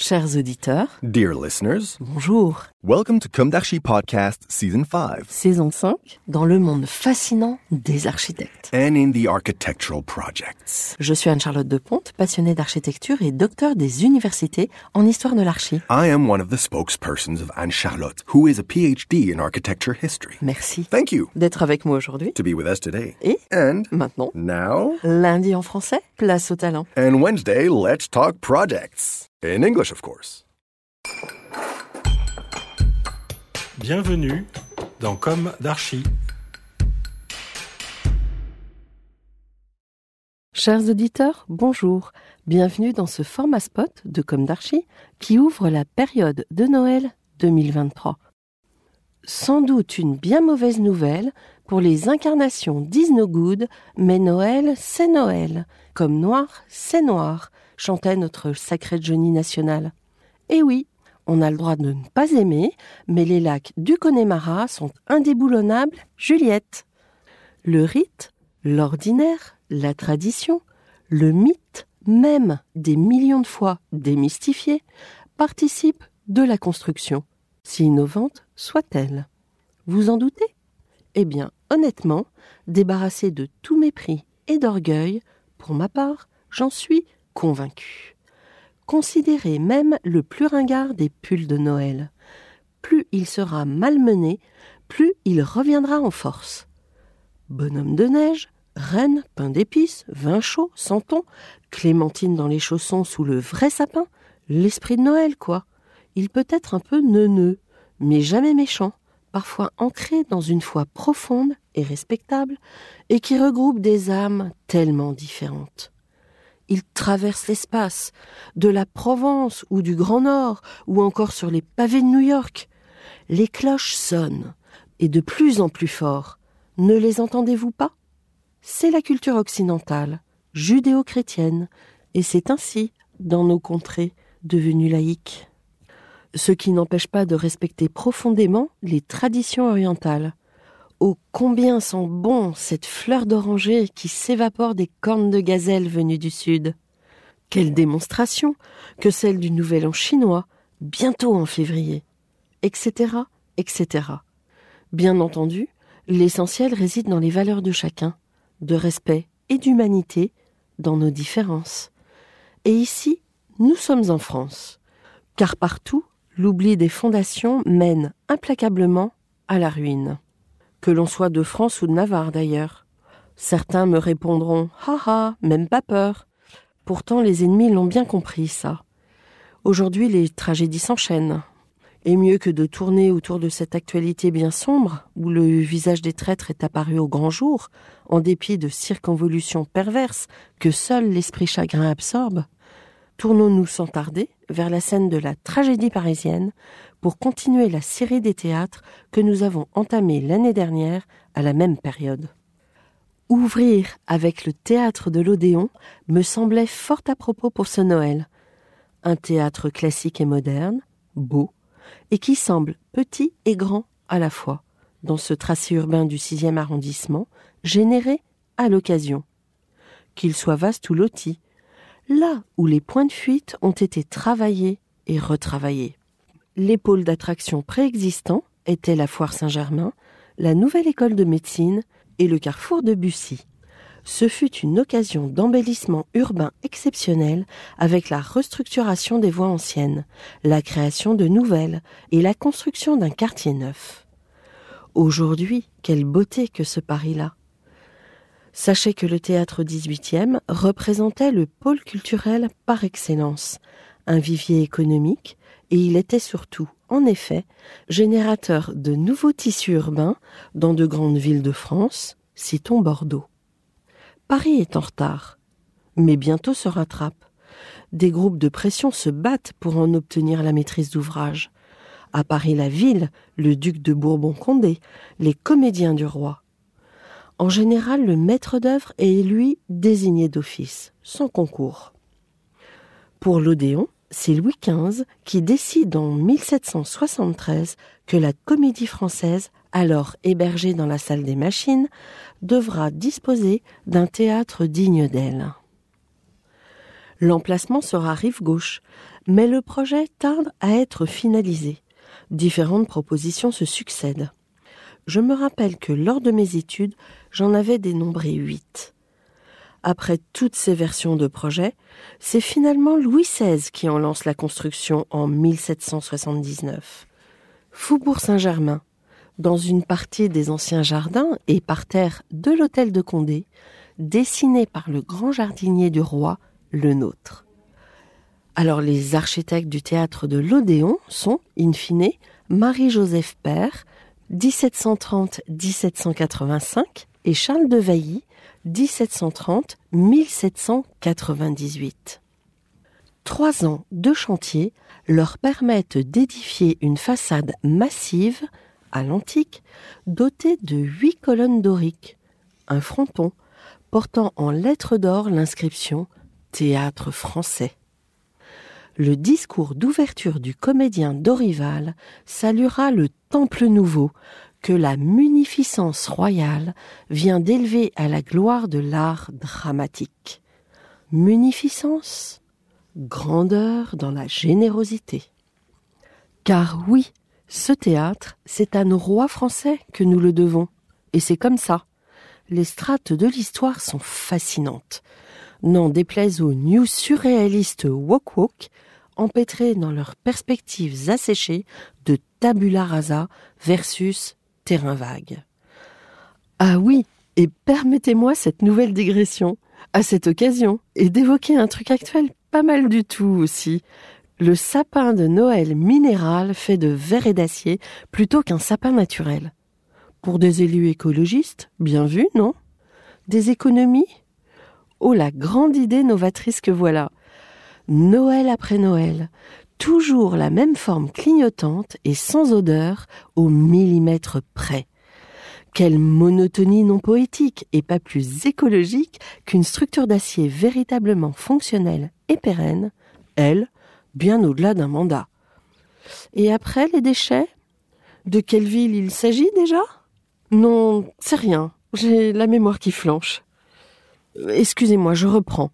Chers auditeurs, Dear listeners, bonjour. welcome to Comme d'Archi Podcast Season 5 Saison 5, dans le monde fascinant des architectes. and in the architectural projects. Je suis Anne-Charlotte Deponte, passionnée d'architecture et docteur des universités en histoire de l'archi. I am one of the spokespersons of Anne Charlotte, who is a PhD in architecture history. Merci Thank you d'être avec moi aujourd'hui. to be with us today. Et And maintenant, now, lundi en français, place au talent. and Wednesday, let's talk projects. In English, of course. Bienvenue dans Comme d'Archi. Chers auditeurs, bonjour. Bienvenue dans ce format spot de Comme d'Archi qui ouvre la période de Noël 2023. Sans doute une bien mauvaise nouvelle pour les incarnations d'Is No Good, mais Noël, c'est Noël. Comme noir, c'est noir, chantait notre sacré Johnny national. Et oui, on a le droit de ne pas aimer, mais les lacs du Connemara sont indéboulonnables, Juliette. Le rite, l'ordinaire, la tradition, le mythe, même des millions de fois démystifié, participent de la construction, si innovante soit-elle. Vous en doutez? Eh bien, honnêtement, débarrassé de tout mépris et d'orgueil, pour ma part, j'en suis convaincu. Considérez même le plus ringard des pulls de Noël. Plus il sera malmené, plus il reviendra en force. Bonhomme de neige, reine, pain d'épices, vin chaud, santon, clémentine dans les chaussons sous le vrai sapin, l'esprit de Noël, quoi. Il peut être un peu neuneux, mais jamais méchant, parfois ancré dans une foi profonde et respectable, et qui regroupe des âmes tellement différentes. Il traverse l'espace, de la Provence ou du Grand Nord, ou encore sur les pavés de New York. Les cloches sonnent, et de plus en plus fort. Ne les entendez-vous pas? C'est la culture occidentale, judéo-chrétienne, et c'est ainsi dans nos contrées devenues laïques. Ce qui n'empêche pas de respecter profondément les traditions orientales. Oh combien sont bons cette fleur d'oranger qui s'évapore des cornes de gazelle venues du sud. Quelle démonstration que celle du Nouvel An chinois, bientôt en février, etc., etc. Bien entendu, l'essentiel réside dans les valeurs de chacun, de respect et d'humanité dans nos différences. Et ici, nous sommes en France, car partout, l'oubli des fondations mène implacablement à la ruine. Que l'on soit de France ou de Navarre d'ailleurs. Certains me répondront Haha, même pas peur. Pourtant, les ennemis l'ont bien compris, ça. Aujourd'hui, les tragédies s'enchaînent. Et mieux que de tourner autour de cette actualité bien sombre, où le visage des traîtres est apparu au grand jour, en dépit de circonvolutions perverses que seul l'esprit chagrin absorbe, tournons-nous sans tarder vers la scène de la tragédie parisienne pour continuer la série des théâtres que nous avons entamée l'année dernière à la même période. Ouvrir avec le théâtre de l'Odéon me semblait fort à propos pour ce Noël. Un théâtre classique et moderne, beau, et qui semble petit et grand à la fois, dans ce tracé urbain du sixième arrondissement, généré à l'occasion. Qu'il soit vaste ou loti, là où les points de fuite ont été travaillés et retravaillés. Les pôles d'attraction préexistants étaient la Foire Saint-Germain, la Nouvelle École de médecine et le carrefour de Bussy. Ce fut une occasion d'embellissement urbain exceptionnel avec la restructuration des voies anciennes, la création de nouvelles et la construction d'un quartier neuf. Aujourd'hui, quelle beauté que ce Paris-là. Sachez que le théâtre 18e représentait le pôle culturel par excellence, un vivier économique, et il était surtout, en effet, générateur de nouveaux tissus urbains dans de grandes villes de France, citons Bordeaux. Paris est en retard. mais bientôt se rattrape. Des groupes de pression se battent pour en obtenir la maîtrise d'ouvrage. À Paris la ville, le duc de Bourbon-Condé, les comédiens du roi. En général, le maître d'œuvre est lui désigné d'office, sans concours. Pour l'Odéon, c'est Louis XV qui décide en 1773 que la comédie française, alors hébergée dans la salle des machines, devra disposer d'un théâtre digne d'elle. L'emplacement sera rive gauche, mais le projet tarde à être finalisé. Différentes propositions se succèdent. Je me rappelle que lors de mes études, j'en avais dénombré huit. Après toutes ces versions de projet, c'est finalement Louis XVI qui en lance la construction en 1779. Faubourg Saint-Germain, dans une partie des anciens jardins et parterres de l'hôtel de Condé, dessiné par le grand jardinier du roi, le nôtre. Alors les architectes du théâtre de l'Odéon sont, in fine, Marie-Joseph Père, 1730-1785, et Charles de Vailly, 1730-1798. Trois ans de chantier leur permettent d'édifier une façade massive, à l'antique, dotée de huit colonnes doriques, un fronton, portant en lettres d'or l'inscription Théâtre français. Le discours d'ouverture du comédien Dorival saluera le temple nouveau que la munificence royale vient d'élever à la gloire de l'art dramatique. Munificence, grandeur dans la générosité. Car oui, ce théâtre, c'est à nos rois français que nous le devons. Et c'est comme ça. Les strates de l'histoire sont fascinantes. N'en déplaise aux new surréalistes wok-wok, empêtrés dans leurs perspectives asséchées de tabula rasa versus terrain vague. Ah oui, et permettez-moi cette nouvelle digression à cette occasion et d'évoquer un truc actuel pas mal du tout aussi. Le sapin de Noël minéral fait de verre et d'acier plutôt qu'un sapin naturel. Pour des élus écologistes, bien vu, non? Des économies? Oh la grande idée novatrice que voilà. Noël après Noël, toujours la même forme clignotante et sans odeur au millimètre près. Quelle monotonie non poétique et pas plus écologique qu'une structure d'acier véritablement fonctionnelle et pérenne, elle, bien au-delà d'un mandat. Et après, les déchets? De quelle ville il s'agit déjà? Non, c'est rien. J'ai la mémoire qui flanche. Excusez-moi, je reprends.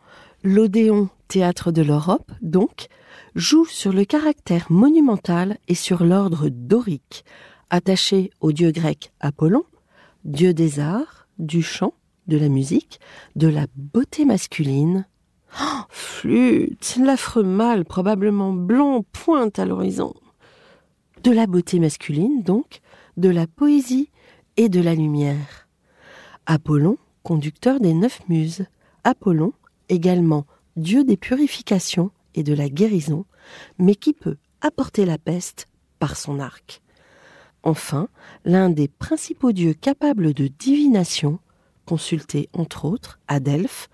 L'Odéon Théâtre de l'Europe, donc, joue sur le caractère monumental et sur l'ordre dorique, attaché au dieu grec Apollon, dieu des arts, du chant, de la musique, de la beauté masculine. Oh, flûte, l'affreux mâle, probablement blanc, pointe à l'horizon. De la beauté masculine, donc, de la poésie et de la lumière. Apollon, conducteur des neuf muses. Apollon, également dieu des purifications et de la guérison, mais qui peut apporter la peste par son arc. Enfin, l'un des principaux dieux capables de divination, consulté entre autres à Delphes,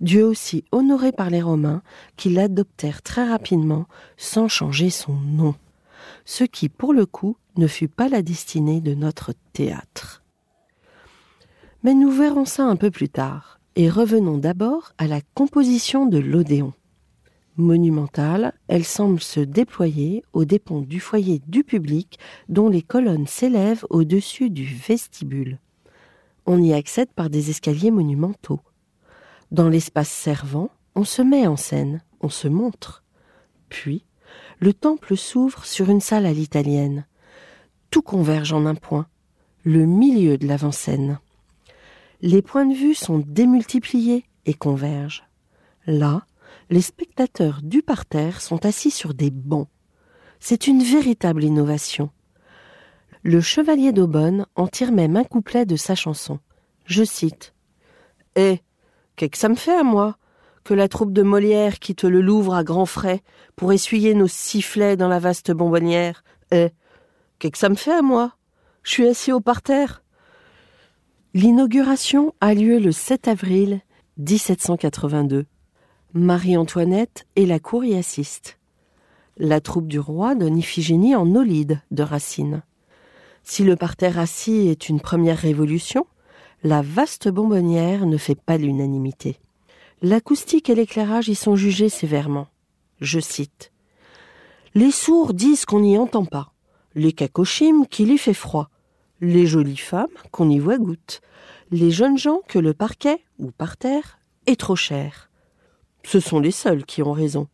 dieu aussi honoré par les Romains qui l'adoptèrent très rapidement sans changer son nom, ce qui pour le coup ne fut pas la destinée de notre théâtre. Mais nous verrons ça un peu plus tard. Et revenons d'abord à la composition de l'Odéon. Monumentale, elle semble se déployer aux dépens du foyer du public dont les colonnes s'élèvent au-dessus du vestibule. On y accède par des escaliers monumentaux. Dans l'espace servant, on se met en scène, on se montre. Puis, le temple s'ouvre sur une salle à l'italienne. Tout converge en un point, le milieu de l'avant-scène les points de vue sont démultipliés et convergent. Là, les spectateurs du parterre sont assis sur des bancs. C'est une véritable innovation. Le chevalier d'Aubonne en tire même un couplet de sa chanson. Je cite Eh, qu'est-ce que ça me fait à moi que la troupe de Molière quitte le Louvre à grands frais pour essuyer nos sifflets dans la vaste bonbonnière? Eh, qu'est-ce que ça me fait à moi? Je suis assis au parterre. L'inauguration a lieu le 7 avril 1782. Marie-Antoinette et la cour y assistent. La troupe du roi donne Iphigénie en Olide de Racine. Si le parterre assis est une première révolution, la vaste bonbonnière ne fait pas l'unanimité. L'acoustique et l'éclairage y sont jugés sévèrement. Je cite. Les sourds disent qu'on n'y entend pas, les cacochimes qu'il y fait froid, les jolies femmes qu'on y voit goutte, les jeunes gens que le parquet, ou parterre, est trop cher. Ce sont les seuls qui ont raison.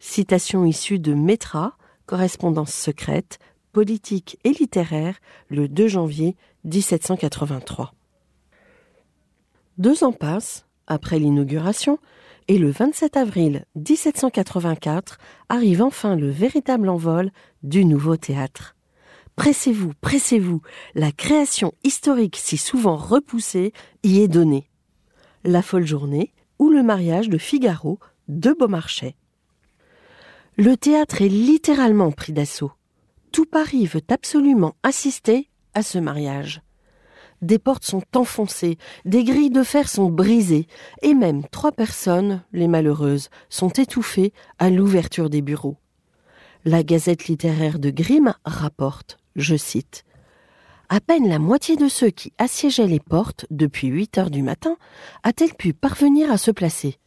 Citation issue de Métra, correspondance secrète, politique et littéraire, le 2 janvier 1783. Deux ans passent après l'inauguration, et le 27 avril 1784 arrive enfin le véritable envol du nouveau théâtre. Pressez-vous, pressez-vous, la création historique si souvent repoussée y est donnée. La folle journée ou le mariage de Figaro de Beaumarchais. Le théâtre est littéralement pris d'assaut. Tout Paris veut absolument assister à ce mariage. Des portes sont enfoncées, des grilles de fer sont brisées, et même trois personnes, les malheureuses, sont étouffées à l'ouverture des bureaux. La Gazette littéraire de Grimm rapporte je cite, À peine la moitié de ceux qui assiégeaient les portes depuis huit heures du matin a-t-elle pu parvenir à se placer.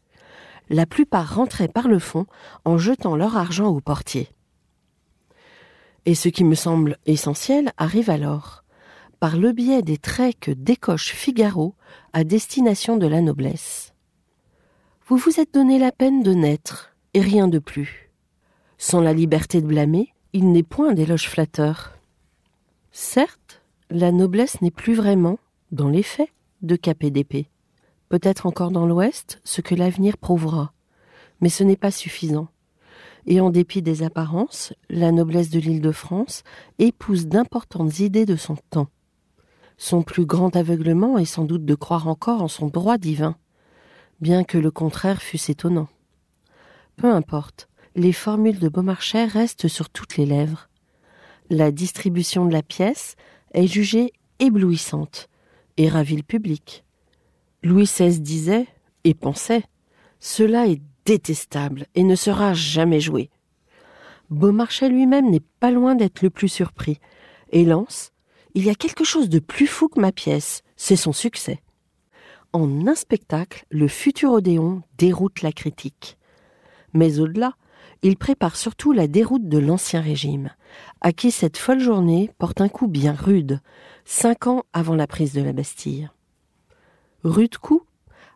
La plupart rentraient par le fond en jetant leur argent au portier. Et ce qui me semble essentiel arrive alors, par le biais des traits que décoche Figaro à destination de la noblesse. Vous vous êtes donné la peine de naître, et rien de plus. Sans la liberté de blâmer, il n'est point d'éloge flatteur. Certes, la noblesse n'est plus vraiment, dans les faits, de d'épée. Peut-être encore dans l'Ouest, ce que l'avenir prouvera. Mais ce n'est pas suffisant. Et en dépit des apparences, la noblesse de l'île de France épouse d'importantes idées de son temps. Son plus grand aveuglement est sans doute de croire encore en son droit divin, bien que le contraire fût étonnant. Peu importe, les formules de Beaumarchais restent sur toutes les lèvres la distribution de la pièce est jugée éblouissante et ravit le public. Louis XVI disait et pensait Cela est détestable et ne sera jamais joué. Beaumarchais lui-même n'est pas loin d'être le plus surpris et lance Il y a quelque chose de plus fou que ma pièce, c'est son succès. En un spectacle, le futur Odéon déroute la critique. Mais au-delà, il prépare surtout la déroute de l'Ancien Régime, à qui cette folle journée porte un coup bien rude, cinq ans avant la prise de la Bastille. Rude coup,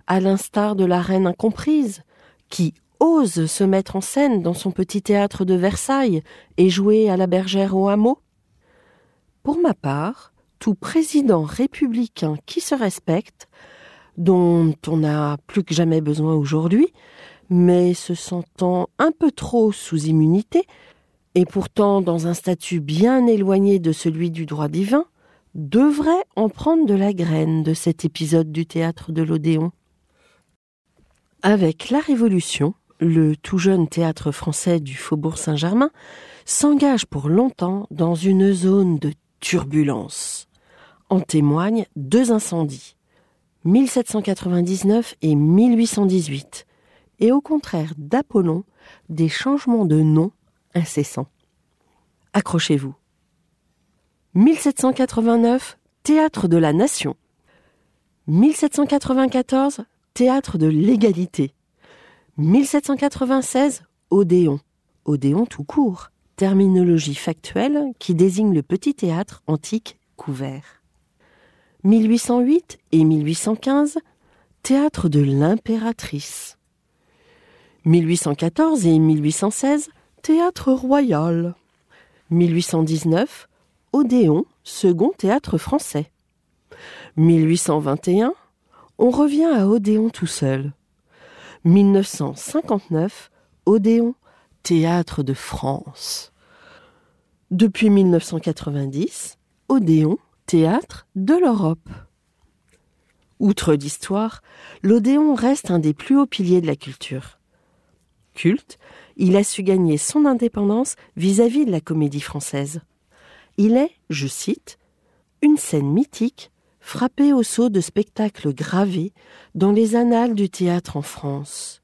à l'instar de la reine incomprise, qui ose se mettre en scène dans son petit théâtre de Versailles et jouer à la bergère au hameau Pour ma part, tout président républicain qui se respecte, dont on n'a plus que jamais besoin aujourd'hui, mais se sentant un peu trop sous immunité, et pourtant dans un statut bien éloigné de celui du droit divin, devrait en prendre de la graine de cet épisode du théâtre de l'Odéon. Avec la Révolution, le tout jeune théâtre français du Faubourg Saint-Germain s'engage pour longtemps dans une zone de turbulence. En témoignent deux incendies, 1799 et 1818, et au contraire d'Apollon des changements de nom incessants. Accrochez-vous. 1789, Théâtre de la Nation. 1794, Théâtre de l'égalité. 1796, Odéon. Odéon tout court, terminologie factuelle qui désigne le petit théâtre antique couvert. 1808 et 1815, Théâtre de l'impératrice. 1814 et 1816, Théâtre royal. 1819, Odéon, second théâtre français. 1821, on revient à Odéon tout seul. 1959, Odéon, théâtre de France. Depuis 1990, Odéon, théâtre de l'Europe. Outre l'histoire, l'Odéon reste un des plus hauts piliers de la culture culte, il a su gagner son indépendance vis-à-vis de la comédie française. Il est, je cite, une scène mythique frappée au sceau de spectacles gravés dans les annales du théâtre en France.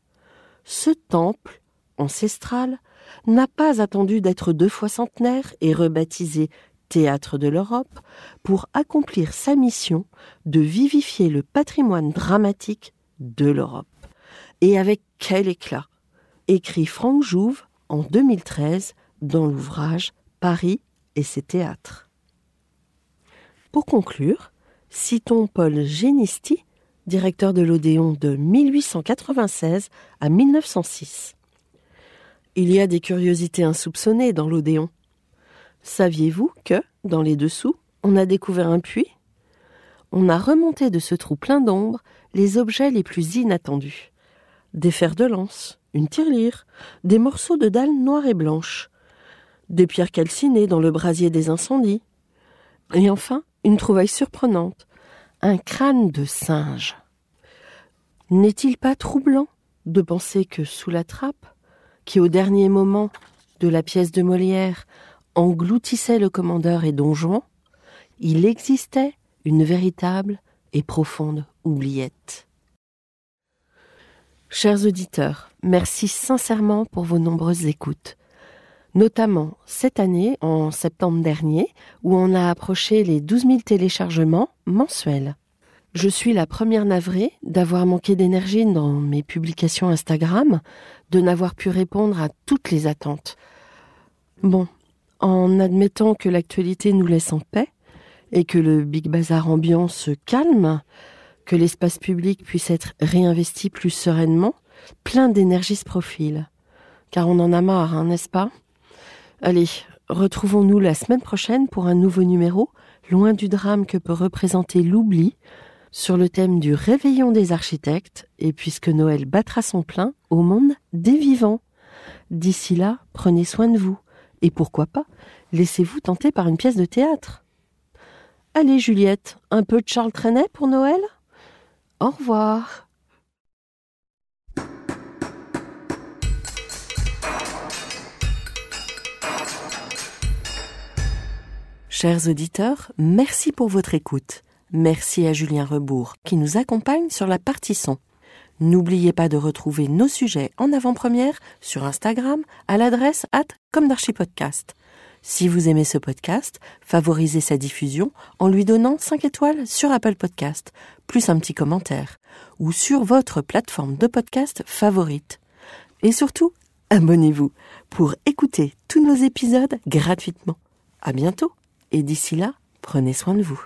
ce temple ancestral n'a pas attendu d'être deux fois centenaire et rebaptisé Théâtre de l'Europe pour accomplir sa mission de vivifier le patrimoine dramatique de l'Europe. Et avec quel éclat écrit Franck Jouve en 2013 dans l'ouvrage Paris et ses théâtres. Pour conclure, citons Paul Génisti, directeur de l'Odéon de 1896 à 1906. Il y a des curiosités insoupçonnées dans l'Odéon. Saviez-vous que, dans les dessous, on a découvert un puits? On a remonté de ce trou plein d'ombre les objets les plus inattendus. Des fers de lance, une tirelire, des morceaux de dalles noires et blanches, des pierres calcinées dans le brasier des incendies, et enfin une trouvaille surprenante, un crâne de singe. N'est-il pas troublant de penser que sous la trappe, qui au dernier moment de la pièce de Molière engloutissait le commandeur et Don Juan, il existait une véritable et profonde oubliette? Chers auditeurs, merci sincèrement pour vos nombreuses écoutes, notamment cette année, en septembre dernier, où on a approché les 12 000 téléchargements mensuels. Je suis la première navrée d'avoir manqué d'énergie dans mes publications Instagram, de n'avoir pu répondre à toutes les attentes. Bon, en admettant que l'actualité nous laisse en paix et que le Big Bazar ambiant se calme, que l'espace public puisse être réinvesti plus sereinement, plein d'énergie se profile. Car on en a marre, hein, n'est-ce pas? Allez, retrouvons-nous la semaine prochaine pour un nouveau numéro, loin du drame que peut représenter l'oubli, sur le thème du réveillon des architectes, et puisque Noël battra son plein au monde des vivants. D'ici là, prenez soin de vous, et pourquoi pas, laissez-vous tenter par une pièce de théâtre. Allez Juliette, un peu de Charles Trenet pour Noël? Au revoir. Chers auditeurs, merci pour votre écoute. Merci à Julien Rebourg qui nous accompagne sur la partie son. N'oubliez pas de retrouver nos sujets en avant-première sur Instagram à l'adresse at. Si vous aimez ce podcast, favorisez sa diffusion en lui donnant 5 étoiles sur Apple Podcast, plus un petit commentaire, ou sur votre plateforme de podcast favorite. Et surtout, abonnez-vous pour écouter tous nos épisodes gratuitement. À bientôt, et d'ici là, prenez soin de vous.